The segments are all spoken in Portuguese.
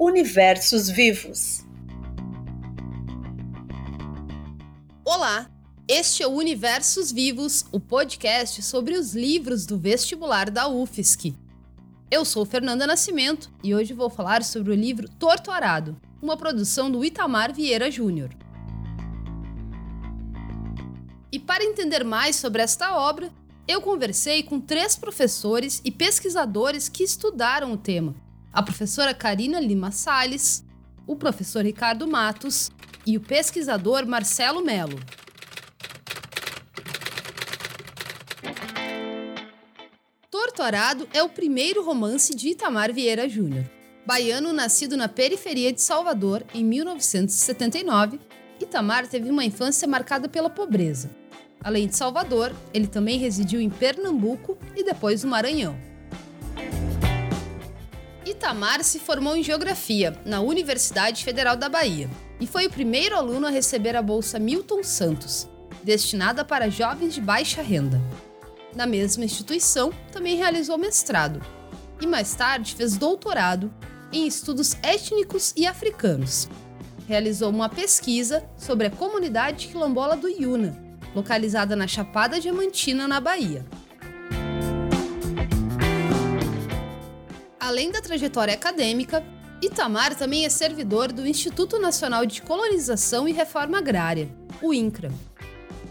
Universos Vivos. Olá, este é o Universos Vivos, o podcast sobre os livros do vestibular da UFSC. Eu sou Fernanda Nascimento e hoje vou falar sobre o livro Torto Arado, uma produção do Itamar Vieira Júnior. E para entender mais sobre esta obra, eu conversei com três professores e pesquisadores que estudaram o tema: a professora Karina Lima Sales, o professor Ricardo Matos e o pesquisador Marcelo Melo. Torturado é o primeiro romance de Itamar Vieira Júnior. Baiano nascido na periferia de Salvador em 1979, Itamar teve uma infância marcada pela pobreza. Além de Salvador, ele também residiu em Pernambuco e depois no Maranhão. Itamar se formou em Geografia na Universidade Federal da Bahia e foi o primeiro aluno a receber a Bolsa Milton Santos, destinada para jovens de baixa renda. Na mesma instituição, também realizou mestrado e mais tarde fez doutorado em estudos étnicos e africanos. Realizou uma pesquisa sobre a comunidade quilombola do Iuna, localizada na Chapada Diamantina, na Bahia. Além da trajetória acadêmica, Itamar também é servidor do Instituto Nacional de Colonização e Reforma Agrária, o INCRA.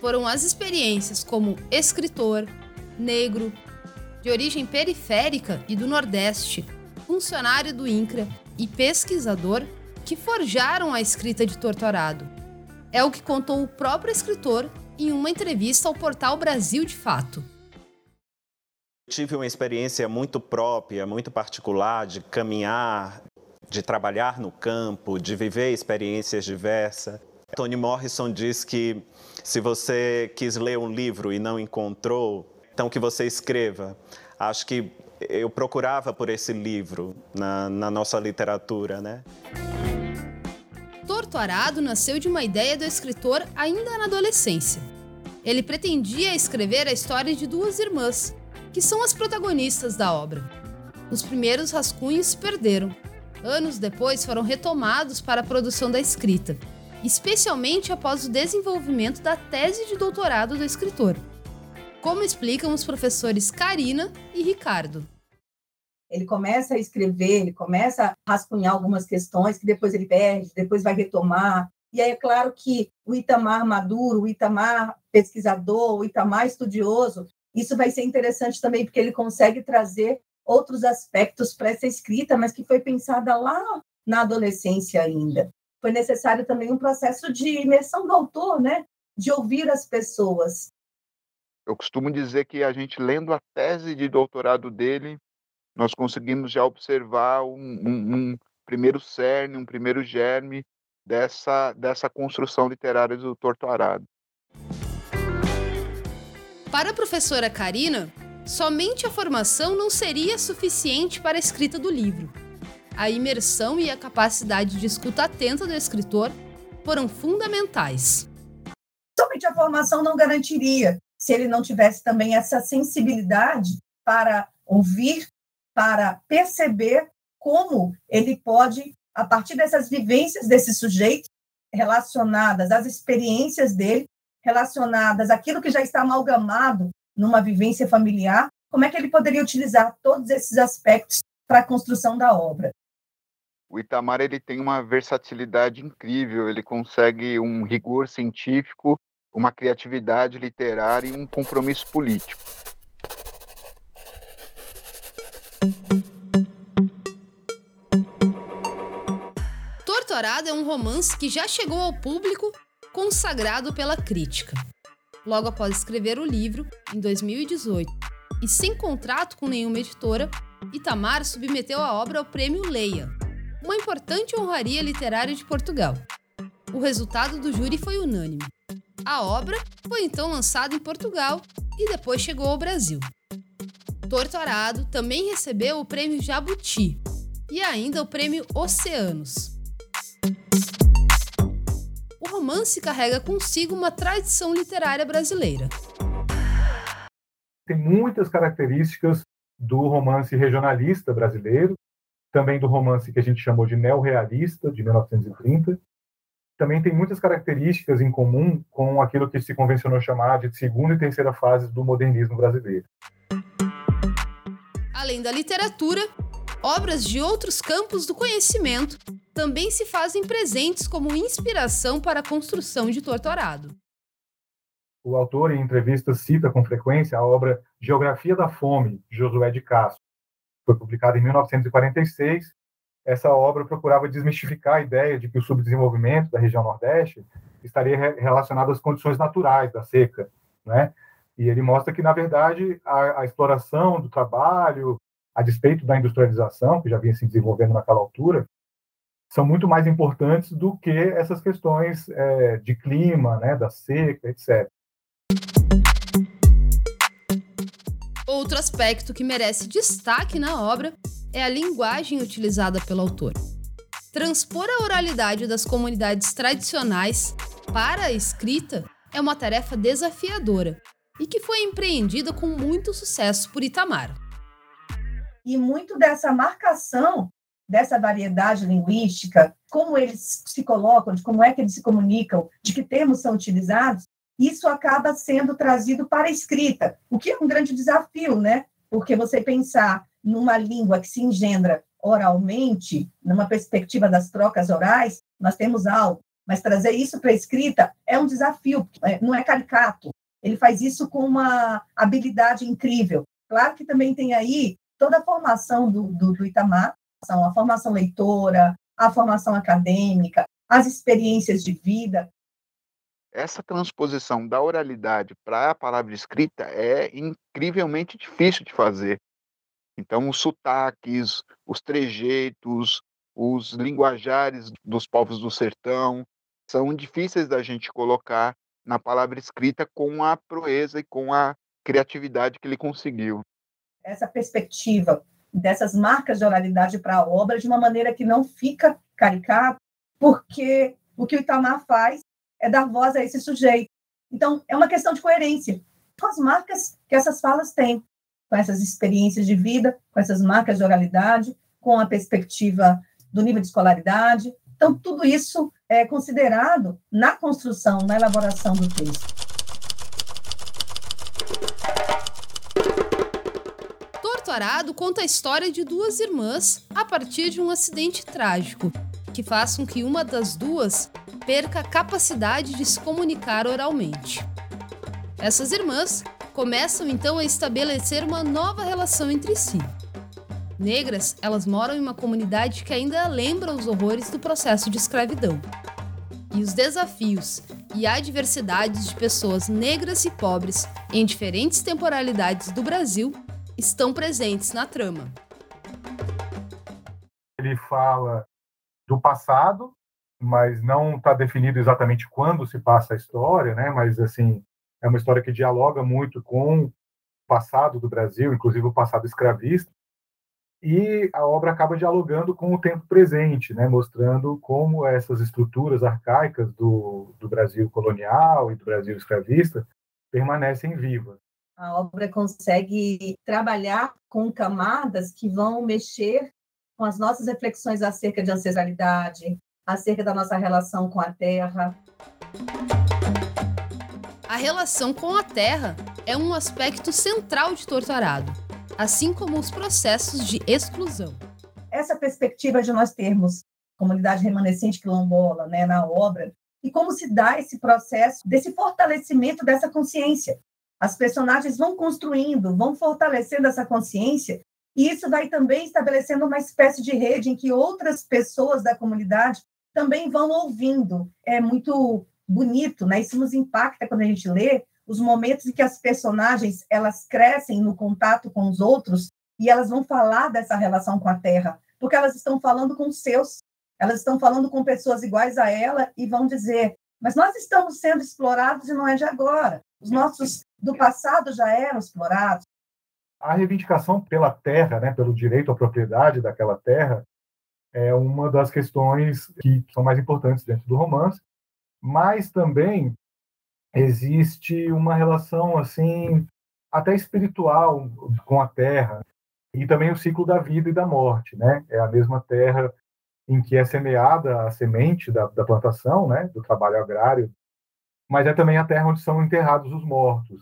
Foram as experiências como escritor, negro, de origem periférica e do Nordeste, funcionário do INCRA e pesquisador que forjaram a escrita de Torturado. É o que contou o próprio escritor em uma entrevista ao portal Brasil de Fato. Tive uma experiência muito própria, muito particular de caminhar, de trabalhar no campo, de viver experiências diversas. Toni Morrison diz que se você quis ler um livro e não encontrou, então que você escreva. Acho que eu procurava por esse livro na, na nossa literatura, né? Torto Arado nasceu de uma ideia do escritor ainda na adolescência. Ele pretendia escrever a história de duas irmãs, que são as protagonistas da obra. Os primeiros rascunhos se perderam. Anos depois foram retomados para a produção da escrita, especialmente após o desenvolvimento da tese de doutorado do escritor. Como explicam os professores Karina e Ricardo. Ele começa a escrever, ele começa a rascunhar algumas questões que depois ele perde, depois vai retomar. E aí é claro que o Itamar maduro, o Itamar pesquisador, o Itamar estudioso, isso vai ser interessante também porque ele consegue trazer outros aspectos para essa escrita, mas que foi pensada lá na adolescência ainda. Foi necessário também um processo de imersão do autor, né? De ouvir as pessoas. Eu costumo dizer que a gente lendo a tese de doutorado dele, nós conseguimos já observar um, um, um primeiro cerne, um primeiro germe dessa, dessa construção literária do Torturado. Para a professora Karina, somente a formação não seria suficiente para a escrita do livro. A imersão e a capacidade de escuta atenta do escritor foram fundamentais. Somente a formação não garantiria se ele não tivesse também essa sensibilidade para ouvir para perceber como ele pode, a partir dessas vivências desse sujeito, relacionadas às experiências dele, relacionadas àquilo que já está amalgamado numa vivência familiar, como é que ele poderia utilizar todos esses aspectos para a construção da obra? O Itamar ele tem uma versatilidade incrível, ele consegue um rigor científico, uma criatividade literária e um compromisso político. Torturado é um romance que já chegou ao público consagrado pela crítica. Logo após escrever o livro, em 2018, e sem contrato com nenhuma editora, Itamar submeteu a obra ao Prêmio Leia, uma importante honraria literária de Portugal. O resultado do júri foi unânime. A obra foi então lançada em Portugal e depois chegou ao Brasil. Torto Arado também recebeu o prêmio Jabuti e ainda o prêmio Oceanos. Romance carrega consigo uma tradição literária brasileira. Tem muitas características do romance regionalista brasileiro, também do romance que a gente chamou de neorrealista, de 1930. Também tem muitas características em comum com aquilo que se convencionou chamar de segunda e terceira fases do modernismo brasileiro. Além da literatura, obras de outros campos do conhecimento também se fazem presentes como inspiração para a construção de Torturado. O autor, em entrevistas, cita com frequência a obra Geografia da Fome, de Josué de Castro. Foi publicada em 1946. Essa obra procurava desmistificar a ideia de que o subdesenvolvimento da região Nordeste estaria relacionado às condições naturais da seca, né? E ele mostra que, na verdade, a, a exploração do trabalho, a despeito da industrialização, que já vinha se desenvolvendo naquela altura, são muito mais importantes do que essas questões é, de clima, né, da seca, etc. Outro aspecto que merece destaque na obra é a linguagem utilizada pelo autor. Transpor a oralidade das comunidades tradicionais para a escrita é uma tarefa desafiadora e que foi empreendida com muito sucesso por Itamar. E muito dessa marcação dessa variedade linguística, como eles se colocam, de como é que eles se comunicam, de que termos são utilizados, isso acaba sendo trazido para a escrita, o que é um grande desafio, né? Porque você pensar numa língua que se engendra oralmente, numa perspectiva das trocas orais, nós temos algo, mas trazer isso para a escrita é um desafio, é, não é caricato. Ele faz isso com uma habilidade incrível. Claro que também tem aí toda a formação do, do, do Itamar, a formação leitora, a formação acadêmica, as experiências de vida, essa transposição da oralidade para a palavra escrita é incrivelmente difícil de fazer. Então, os sotaques, os trejeitos, os linguajares dos povos do sertão são difíceis da gente colocar na palavra escrita com a proeza e com a criatividade que ele conseguiu. Essa perspectiva dessas marcas de oralidade para a obra de uma maneira que não fica caricato, porque o que o Itamar faz é dar voz a esse sujeito. Então, é uma questão de coerência com as marcas que essas falas têm, com essas experiências de vida, com essas marcas de oralidade, com a perspectiva do nível de escolaridade. Então, tudo isso é considerado na construção, na elaboração do texto. Conta a história de duas irmãs a partir de um acidente trágico que faz com que uma das duas perca a capacidade de se comunicar oralmente. Essas irmãs começam então a estabelecer uma nova relação entre si. Negras, elas moram em uma comunidade que ainda lembra os horrores do processo de escravidão. E os desafios e adversidades de pessoas negras e pobres em diferentes temporalidades do Brasil estão presentes na trama. Ele fala do passado, mas não está definido exatamente quando se passa a história, né? Mas assim é uma história que dialoga muito com o passado do Brasil, inclusive o passado escravista, e a obra acaba dialogando com o tempo presente, né? Mostrando como essas estruturas arcaicas do, do Brasil colonial e do Brasil escravista permanecem vivas. A obra consegue trabalhar com camadas que vão mexer com as nossas reflexões acerca de ancestralidade, acerca da nossa relação com a Terra. A relação com a Terra é um aspecto central de Torturado, assim como os processos de exclusão. Essa perspectiva de nós termos comunidade remanescente quilombola né, na obra, e como se dá esse processo desse fortalecimento dessa consciência. As personagens vão construindo, vão fortalecendo essa consciência, e isso vai também estabelecendo uma espécie de rede em que outras pessoas da comunidade também vão ouvindo. É muito bonito, né? Isso nos impacta quando a gente lê os momentos em que as personagens elas crescem no contato com os outros e elas vão falar dessa relação com a Terra, porque elas estão falando com os seus, elas estão falando com pessoas iguais a ela e vão dizer: mas nós estamos sendo explorados e não é de agora. Os nossos do passado já eram explorados. A reivindicação pela terra, né, pelo direito à propriedade daquela terra, é uma das questões que são mais importantes dentro do romance, mas também existe uma relação assim até espiritual com a terra. E também o ciclo da vida e da morte, né? É a mesma terra em que é semeada a semente da, da plantação, né? Do trabalho agrário, mas é também a terra onde são enterrados os mortos.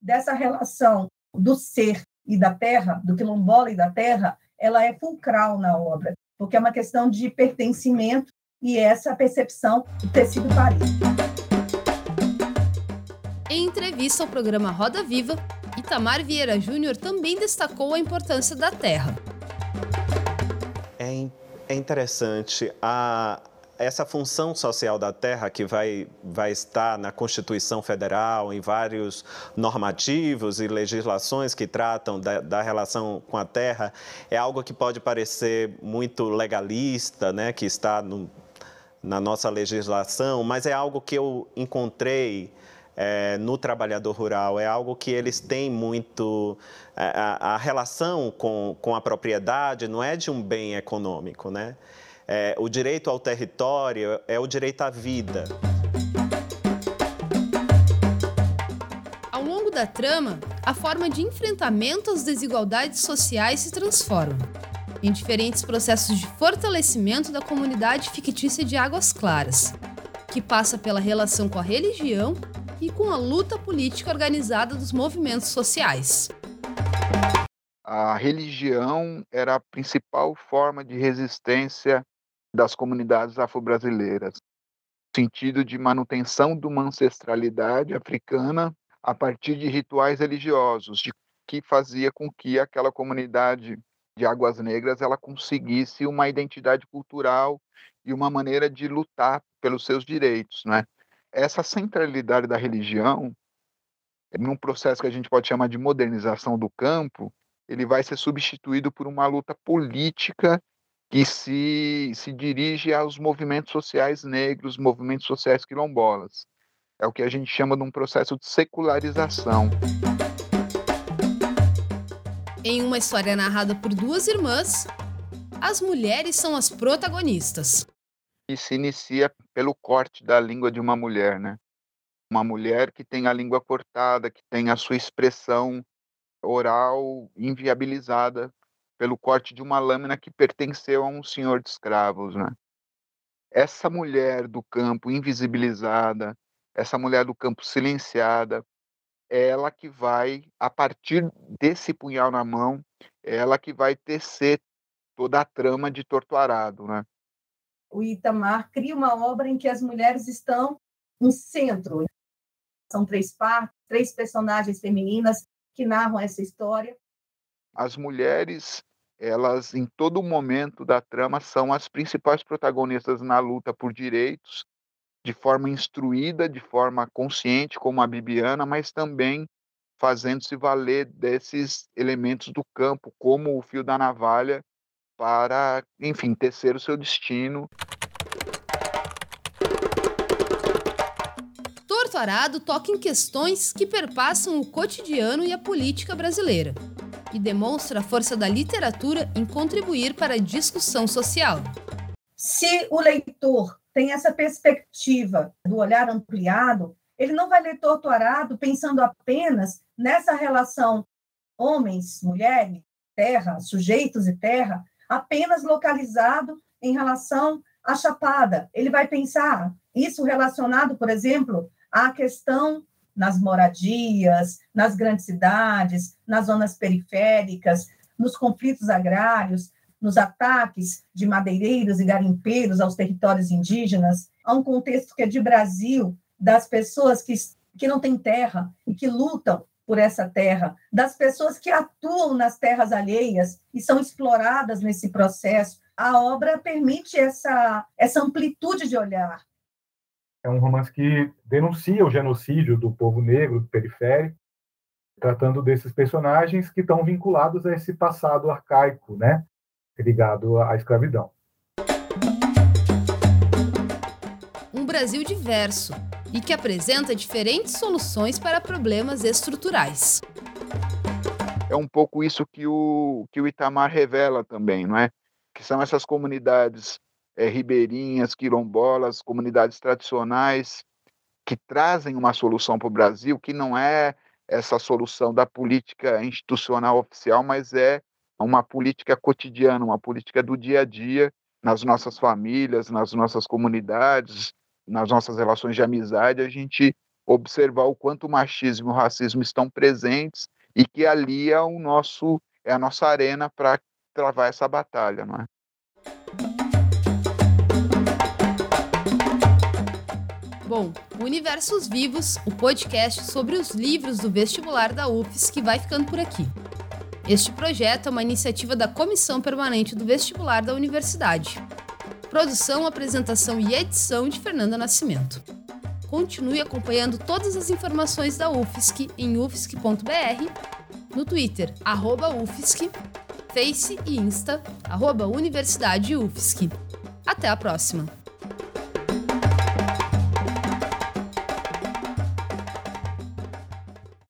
Dessa relação do ser e da terra, do quilombola e da terra, ela é fulcral na obra, porque é uma questão de pertencimento e essa percepção do tecido parido. Em entrevista ao programa Roda Viva, Itamar Vieira Júnior também destacou a importância da terra. É, é interessante a, essa função social da terra que vai, vai estar na Constituição Federal, em vários normativos e legislações que tratam da, da, relação com a terra, é algo que pode parecer muito legalista, né, que está no, na nossa legislação, mas é algo que eu encontrei é, no trabalhador rural, é algo que eles têm muito. É, a, a, relação com, com a propriedade não é de um bem econômico, né? É, o direito ao território é o direito à vida. Ao longo da trama, a forma de enfrentamento às desigualdades sociais se transforma em diferentes processos de fortalecimento da comunidade fictícia de Águas Claras, que passa pela relação com a religião e com a luta política organizada dos movimentos sociais. A religião era a principal forma de resistência das comunidades afro-brasileiras, sentido de manutenção de uma ancestralidade africana a partir de rituais religiosos, de que fazia com que aquela comunidade de Águas Negras ela conseguisse uma identidade cultural e uma maneira de lutar pelos seus direitos, né? Essa centralidade da religião, num processo que a gente pode chamar de modernização do campo, ele vai ser substituído por uma luta política que se, se dirige aos movimentos sociais negros, movimentos sociais quilombolas. É o que a gente chama de um processo de secularização. Em uma história narrada por duas irmãs, as mulheres são as protagonistas. E se inicia pelo corte da língua de uma mulher, né? Uma mulher que tem a língua cortada, que tem a sua expressão oral inviabilizada pelo corte de uma lâmina que pertenceu a um senhor de escravos, né? Essa mulher do campo invisibilizada, essa mulher do campo silenciada, ela que vai, a partir desse punhal na mão, ela que vai tecer toda a trama de Torturado, né? O Itamar cria uma obra em que as mulheres estão no centro. São três partes, três personagens femininas que narram essa história. As mulheres, elas em todo momento da trama são as principais protagonistas na luta por direitos de forma instruída, de forma consciente, como a Bibiana, mas também fazendo-se valer desses elementos do campo, como o fio da navalha, para, enfim, tecer o seu destino. Torto Arado toca em questões que perpassam o cotidiano e a política brasileira e demonstra a força da literatura em contribuir para a discussão social. Se o leitor tem essa perspectiva do olhar ampliado, ele não vai ler torturado pensando apenas nessa relação homens, mulheres, terra, sujeitos e terra, apenas localizado em relação à chapada. Ele vai pensar isso relacionado, por exemplo, à questão nas moradias, nas grandes cidades, nas zonas periféricas, nos conflitos agrários, nos ataques de madeireiros e garimpeiros aos territórios indígenas, há um contexto que é de Brasil, das pessoas que, que não têm terra e que lutam por essa terra, das pessoas que atuam nas terras alheias e são exploradas nesse processo. A obra permite essa, essa amplitude de olhar. É um romance que denuncia o genocídio do povo negro do periférico, tratando desses personagens que estão vinculados a esse passado arcaico, né? ligado à escravidão. Um Brasil diverso e que apresenta diferentes soluções para problemas estruturais. É um pouco isso que o, que o Itamar revela também, não é? Que são essas comunidades é, ribeirinhas, quilombolas, comunidades tradicionais, que trazem uma solução para o Brasil que não é essa solução da política institucional oficial, mas é uma política cotidiana, uma política do dia a dia, nas nossas famílias, nas nossas comunidades, nas nossas relações de amizade, a gente observar o quanto o machismo e o racismo estão presentes e que ali é o nosso é a nossa arena para travar essa batalha, não é? Bom, Universos Vivos, o podcast sobre os livros do vestibular da UFES, que vai ficando por aqui. Este projeto é uma iniciativa da Comissão Permanente do Vestibular da Universidade. Produção, apresentação e edição de Fernanda Nascimento. Continue acompanhando todas as informações da UFSC em ufsc.br, no Twitter, arroba UFSC, Face e Insta, arroba Universidade UFSC. Até a próxima!